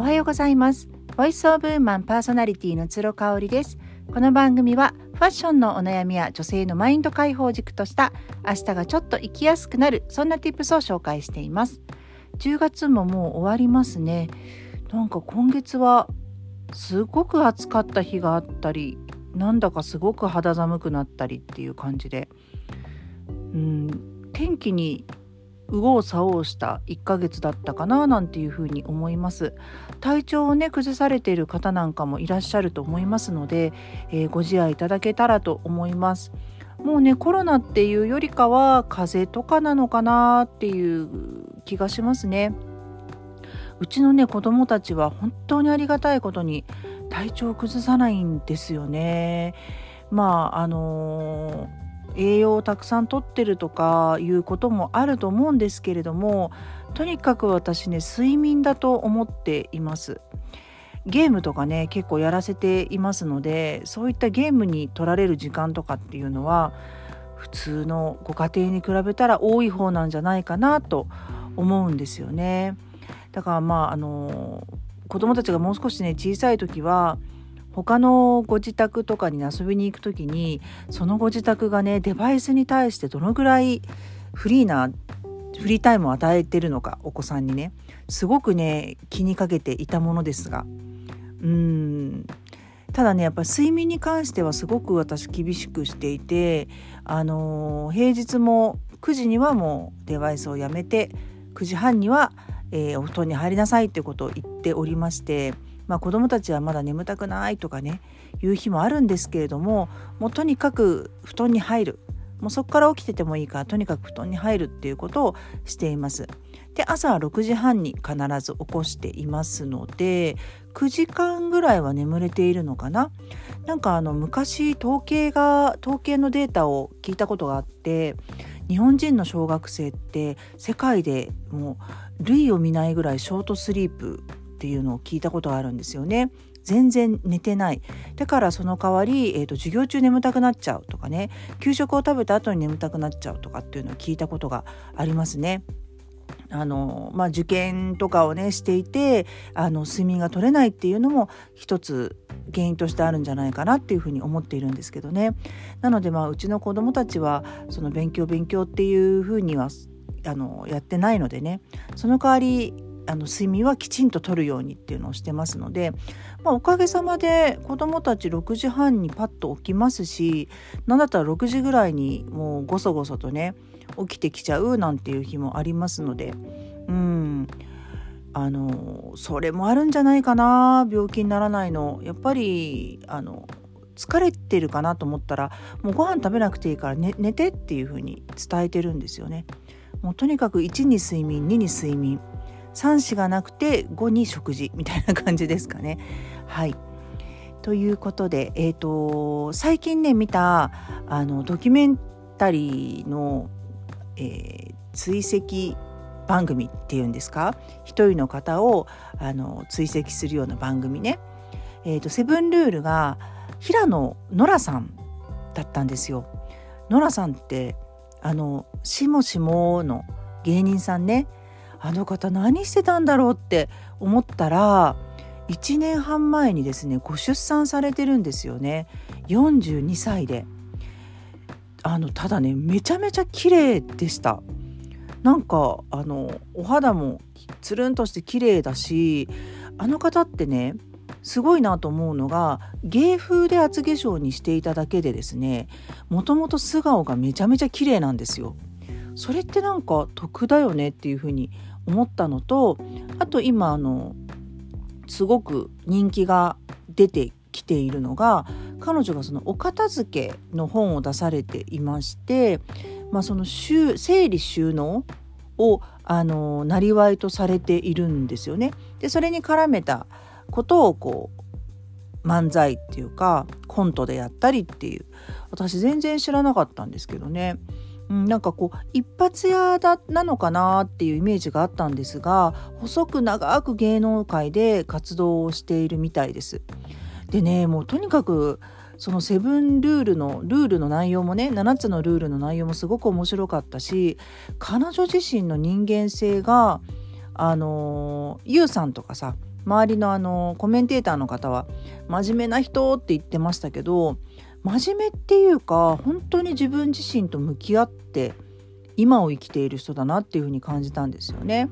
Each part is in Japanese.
おはようございます。ボイスオブウーマンパーソナリティの鶴香織です。この番組はファッションのお悩みや女性のマインド解放軸とした明日がちょっと生きやすくなるそんな tips を紹介しています。10月ももう終わりますね。なんか今月はすごく暑かった日があったりなんだかすごく肌寒くなったりっていう感じで。うん天気に右往左往した1ヶ月だったかななんていうふうに思います。体調をね崩されている方なんかもいらっしゃると思いますので、えー、ご自愛いただけたらと思います。もうねコロナっていうよりかは風邪とかなのかなっていう気がしますね。うちのね子供たちは本当にありがたいことに体調を崩さないんですよね。まああのー栄養をたくさんとってるとかいうこともあると思うんですけれどもとにかく私ね睡眠だと思っています。ゲームとかね結構やらせていますのでそういったゲームに取られる時間とかっていうのは普通のご家庭に比べたら多い方なんじゃないかなと思うんですよね。だからまああの子供たちがもう少しね小さい時は他のご自宅とかに遊びに行く時にそのご自宅がねデバイスに対してどのぐらいフリーなフリータイムを与えてるのかお子さんにねすごくね気にかけていたものですが。うん。ただねやっぱり睡眠に関してはすごく私厳しくしていてあのー、平日も9時にはもうデバイスをやめて9時半には、えー、お布団に入りなさいってことを言っておりましてまあ、子どもたちはまだ眠たくないとかねいう日もあるんですけれどももうとにかく布団に入るもうそこから起きててもいいからとにかく布団に入るっていうことをしています。で朝は6時半に必ず起こしていますので9時間ぐらいは眠れているのかななんかあの昔統計が統計のデータを聞いたことがあって日本人の小学生って世界でもう類を見ないぐらいショートスリープっていうのを聞いたことがあるんですよね。全然寝てないだからその代わり、えーと、授業中眠たくなっちゃうとかね給食を食べた後に眠たくなっちゃうとかっていうのを聞いたことがありますね。あのまあ、受験とかをねしていてあの睡眠が取れないっていうのも一つ原因としてあるんじゃないかなっていうふうに思っているんですけどね。なのでまあうちの子どもたちはその勉強勉強っていうふうにはあのやってないのでねその代わりあの睡眠はきちんととるようにっていうのをしてますので、まあ、おかげさまで子どもたち6時半にパッと起きますし何だったら6時ぐらいにもうごそごそとね起きてきちゃうなんていう日もありますのでうん。あのそれもあるんじゃないかな病気にならないの。やっぱりあの疲れてるかなと思ったらもうご飯食べなくていいから寝寝てっていう風に伝えてるんですよね。もうとにかく1に睡眠2に睡眠。3子がなくて5に食事みたいな感じですかね。はいということで、えーと、最近ね見たあのドキュメンタリーの、えー、追跡番組っていうんですか？一人の方をあの追跡するような番組ね、えーと、セブンルールが平野ノラさんだったんですよ。ノラさんってあのしもしもの芸人さんねあの方何してたんだろうって思ったら1年半前にですねご出産されてるんですよね。42歳で。あのただねめちゃめちゃ綺麗でした。なんかあのお肌もつるんとして綺麗だしあの方ってねすごいなと思うのが芸風で厚化粧にしていただけでですねもともと素顔がめちゃめちゃ綺麗なんですよ。それってなんか得だよねっていうふうに思ったのとあと今あのすごく人気が出てきているのが彼女がそのお片付けの本を出されていまして、まあ、その整理収納をあのなりわいとされているんですよね。でそれに絡めたことをこう漫才っていうかコントでやったりっていう私全然知らなかったんですけどね。うん、なんかこう一発屋だなのかなっていうイメージがあったんですが細く長く芸能界で活動をしているみたいです。でねもうとにかくそのセブンルールのルールの内容もね7つのルールの内容もすごく面白かったし彼女自身の人間性があのユウさんとかさ周りのあのコメンテーターの方は真面目な人って言ってましたけど真面目っていうか本当に自分自身と向き合って今を生きている人だなっていうふうに感じたんですよね。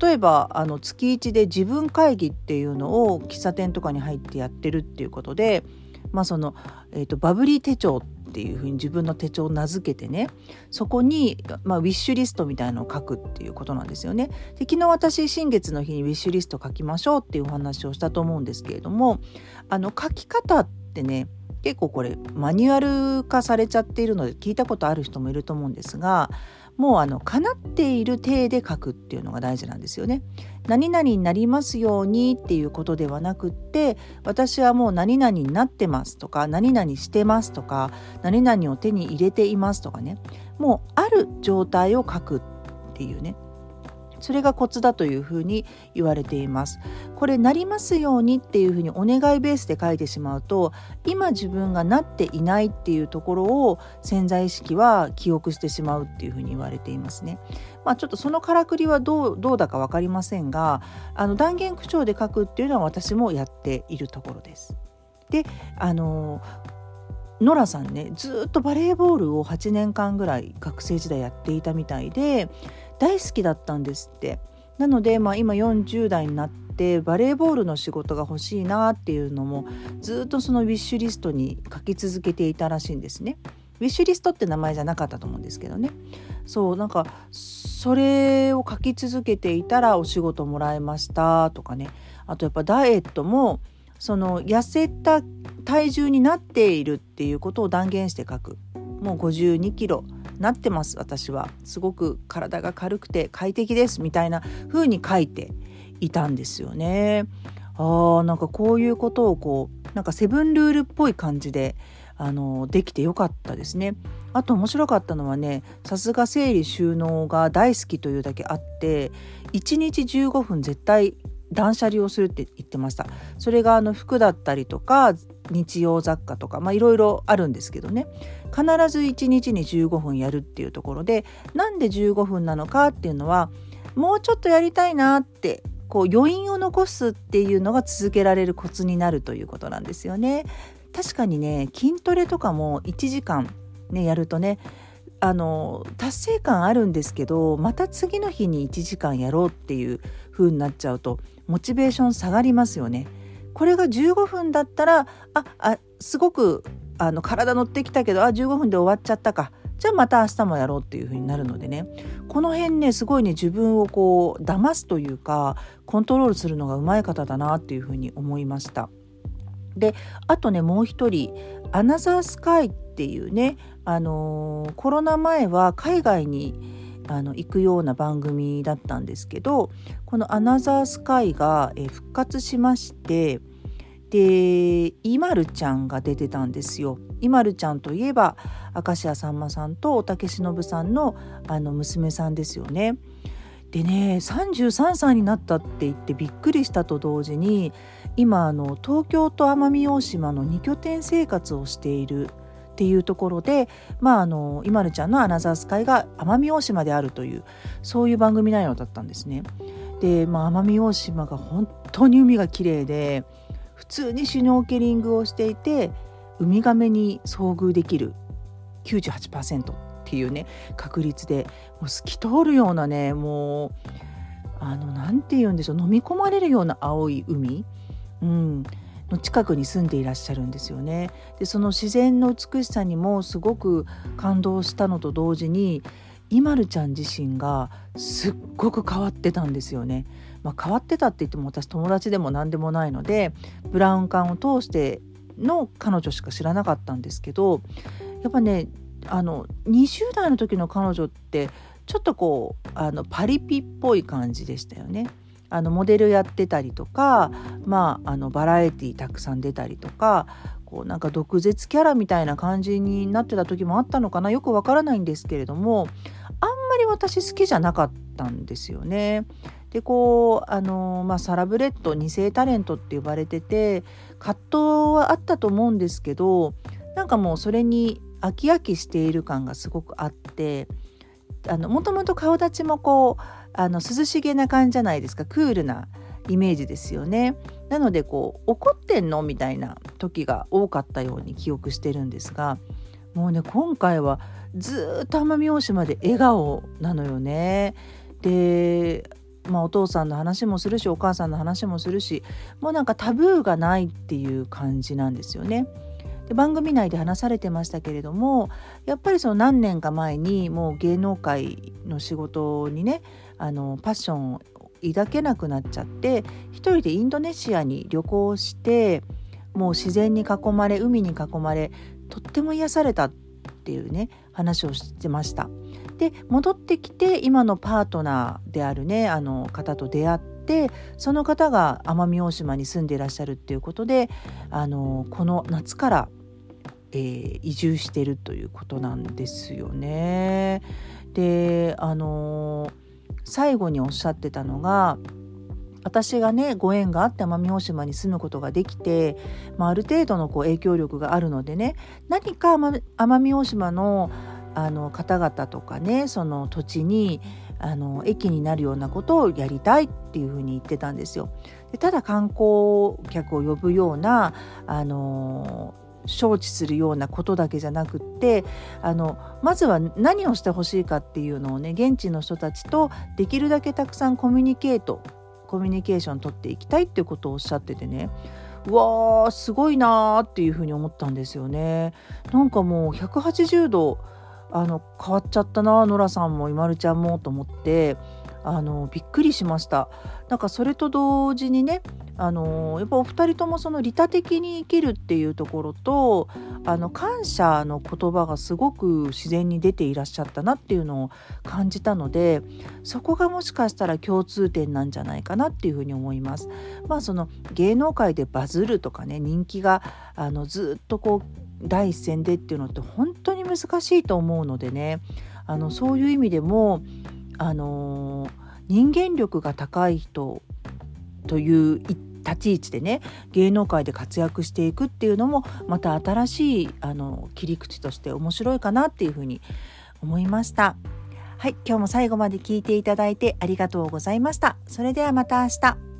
例えばあの月1で自分会議っていうのを喫茶店とかに入ってやってるっていうことで、まあそのえーと、バブリー手帳っていうふうに自分の手帳を名付けてねそこに、まあ、ウィッシュリストみたいのを書くっていうことなんですよね。で昨日私新月の日にウィッシュリスト書きましょうっていうお話をしたと思うんですけれどもあの書き方ってね結構これマニュアル化されちゃっているので聞いたことある人もいると思うんですがもうあの叶っている体で書くっていうのが大事なんですよね。何々になりますようにっていうことではなくって私はもう何々になってますとか何々してますとか何々を手に入れていますとかねもうある状態を書くっていうねそれがコツだというふうに言われています。これなりますようにっていうふうにお願いベースで書いてしまうと今自分がなっていないっていうところを潜在意識は記憶してしまうっていうふうに言われていますね。まあ、ちょっとそのからくりはどうどうだか分かりませんがあの断言口調で書くっていうのは私もやっているところです。であのノラさんねずっとバレーボールを8年間ぐらい学生時代やっていたみたいで大好きだったんですって。なので、まあ、今40代になってバレーボールの仕事が欲しいなっていうのもずっとそのウィッシュリストに書き続けていたらしいんですね。ウィッシュリストって名前じゃなかったと思うんですけどね。そうなんかそれを書き続けていたらお仕事もらえましたとかね。あとやっぱダイエットもその痩せた体重になっているっていうことを断言して書く。もう52キロなってます私はすごく体が軽くて快適ですみたいな風に書いていたんですよね。あーなんかこういうことをこうなんかセブンルールっぽい感じであのできてよかったですね。あと面白かったのはねさすが整理収納が大好きというだけあって1日15分絶対断捨離をするって言ってましたそれがあの服だったりとか日用雑貨とかまあいろいろあるんですけどね必ず1日に15分やるっていうところでなんで15分なのかっていうのはもうちょっとやりたいなってこう余韻を残すっていうのが続けられるコツになるということなんですよね。確かにね筋トレとかも1時間ねやるとねあの達成感あるんですけどまた次の日に1時間やろうっていう風になっちゃうとモチベーション下がりますよね。これが15分だったらああすごくあの体乗ってきたけどあ15分で終わっちゃったかじゃあまた明日もやろうっていう風になるのでねこの辺ねすごいね自分をこう騙すというかコントロールするのがうまい方だなっていう風に思いました。であとねもう一人「アナザースカイ」っていうね、あのー、コロナ前は海外にあの行くような番組だったんですけどこの「アナザースカイが」え復活しましてでイマルちゃんが出てたんですよ。イマルちゃんといえば明石家さんまさんと大竹しのぶさんのあの娘さんですよね。でね33歳になったって言ってびっくりしたと同時に今あの東京と奄美大島の2拠点生活をしているっていうところで、まあ、あの今るちゃんのアナザースカイが奄美大島であるというそういう番組内容だったんですね。で、まあ、奄美大島が本当に海が綺麗で普通にシュノーケリングをしていてウミガメに遭遇できる98%っていうね確率でもう透き通るようなねもうあの何て言うんでしょう飲み込まれるような青い海、うん、の近くに住んでいらっしゃるんですよね。でその自然の美しさにもすごく感動したのと同時にイマルちゃん自身がすっごく変わってたんですよね。まあ、変わってたって言っても私友達でも何でもないのでブラウン管を通しての彼女しか知らなかったんですけどやっぱねあの20代の時の彼女ってちょっとこうあのパリピっぽい感じでしたよね。あのモデルやってたりとか、まあ、あのバラエティーたくさん出たりとかこうなんか毒舌キャラみたいな感じになってた時もあったのかなよくわからないんですけれどもあんまり私好きじゃなかったんですよね。でこうあの、まあ、サラブレッド2世タレントって呼ばれてて葛藤はあったと思うんですけどなんかもうそれに飽き飽きしている感がすごくあってあのもともと顔立ちもこうあの涼しげな感じじゃないですかクールなイメージですよね。なのでこう怒ってんのみたいな時が多かったように記憶してるんですがもうね今回はずっと奄美大島で笑顔なのよね。でまあ、お父さんの話もするしお母さんの話もするしもうなんかタブーがないっていう感じなんですよね。で番組内で話されてましたけれどもやっぱりその何年か前にもう芸能界の仕事にねあのパッションを抱けなくなっちゃって一人でインドネシアに旅行してもう自然に囲まれ海に囲まれとっても癒されたっていうね話をしてました。で戻ってきて今のパートナーであるねあの方と出会ってその方が奄美大島に住んでいらっしゃるっていうことであのこの夏から、えー、移住してるということなんですよね。であの最後におっしゃってたのが私がねご縁があって奄美大島に住むことができて、まあ、ある程度のこう影響力があるのでね何か奄美大島のあの方々とかねその土地にあの駅になるようなことをやりたいっていうふうに言ってたんですよ。でただ観光客を呼ぶようなあの招致するようなことだけじゃなくってあのまずは何をしてほしいかっていうのをね現地の人たちとできるだけたくさんコミュニケートコミュニケーション取っていきたいっていうことをおっしゃっててねうわーすごいなーっていうふうに思ったんですよね。なんかもう180度あの変わっちゃったなノラさんもいまるちゃんもと思ってあのびっくりしましたなんかそれと同時にねあのやっぱお二人ともその利他的に生きるっていうところとあの感謝の言葉がすごく自然に出ていらっしゃったなっていうのを感じたのでそこがもしかしたら共通点なんじゃないかなっていうふうに思います。まあその芸能界でバズるとかね人気があのずっとこう第一線でっていうのって本当に難しいと思うのでねあのそういう意味でもあの人間力が高い人という立ち位置でね芸能界で活躍していくっていうのもまた新しいあの切り口として面白いかなっていうふうに思いました。はい、今日も最後まで聞いていただいてありがとうございました。それではまた明日。